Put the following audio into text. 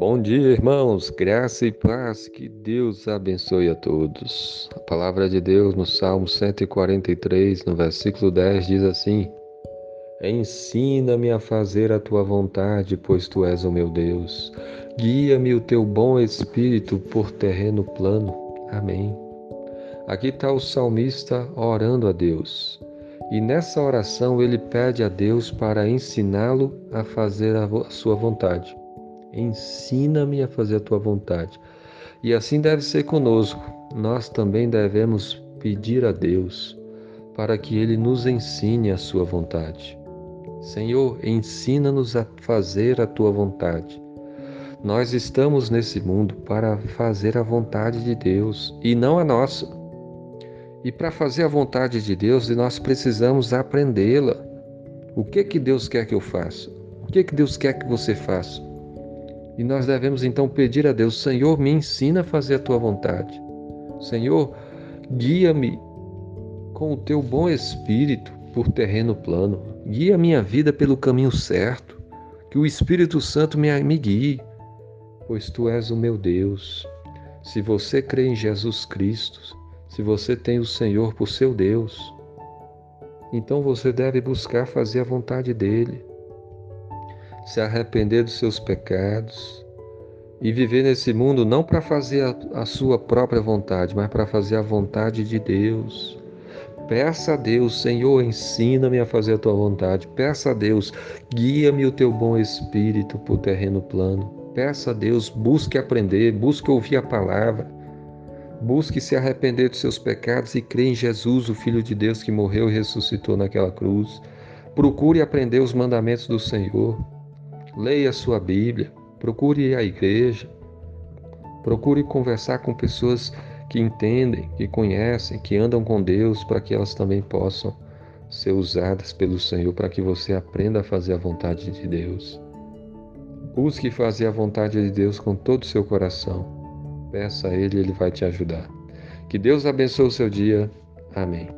Bom dia, irmãos, graça e paz, que Deus abençoe a todos. A palavra de Deus no Salmo 143, no versículo 10, diz assim: Ensina-me a fazer a tua vontade, pois tu és o meu Deus. Guia-me o teu bom espírito por terreno plano. Amém. Aqui está o salmista orando a Deus. E nessa oração ele pede a Deus para ensiná-lo a fazer a sua vontade. Ensina-me a fazer a tua vontade. E assim deve ser conosco. Nós também devemos pedir a Deus para que Ele nos ensine a sua vontade. Senhor, ensina-nos a fazer a tua vontade. Nós estamos nesse mundo para fazer a vontade de Deus e não a nossa. E para fazer a vontade de Deus, nós precisamos aprendê-la. O que que Deus quer que eu faça? O que que Deus quer que você faça? E nós devemos então pedir a Deus: Senhor, me ensina a fazer a tua vontade. Senhor, guia-me com o teu bom espírito por terreno plano. Guia minha vida pelo caminho certo. Que o Espírito Santo me, me guie, pois tu és o meu Deus. Se você crê em Jesus Cristo, se você tem o Senhor por seu Deus, então você deve buscar fazer a vontade dele se arrepender dos seus pecados e viver nesse mundo não para fazer a, a, sua própria vontade, mas para fazer a vontade de Deus. Peça a Deus, Senhor, ensina-me a fazer a tua vontade. Peça a Deus, guia-me o teu bom espírito por terreno plano. Peça a Deus, busque aprender, busque ouvir a palavra. Busque se arrepender dos seus pecados e crer em Jesus, o Filho de Deus que morreu e ressuscitou naquela cruz. Procure aprender os mandamentos do Senhor. Leia sua Bíblia, procure a igreja, procure conversar com pessoas que entendem, que conhecem, que andam com Deus, para que elas também possam ser usadas pelo Senhor, para que você aprenda a fazer a vontade de Deus. Busque fazer a vontade de Deus com todo o seu coração. Peça a Ele, Ele vai te ajudar. Que Deus abençoe o seu dia. Amém.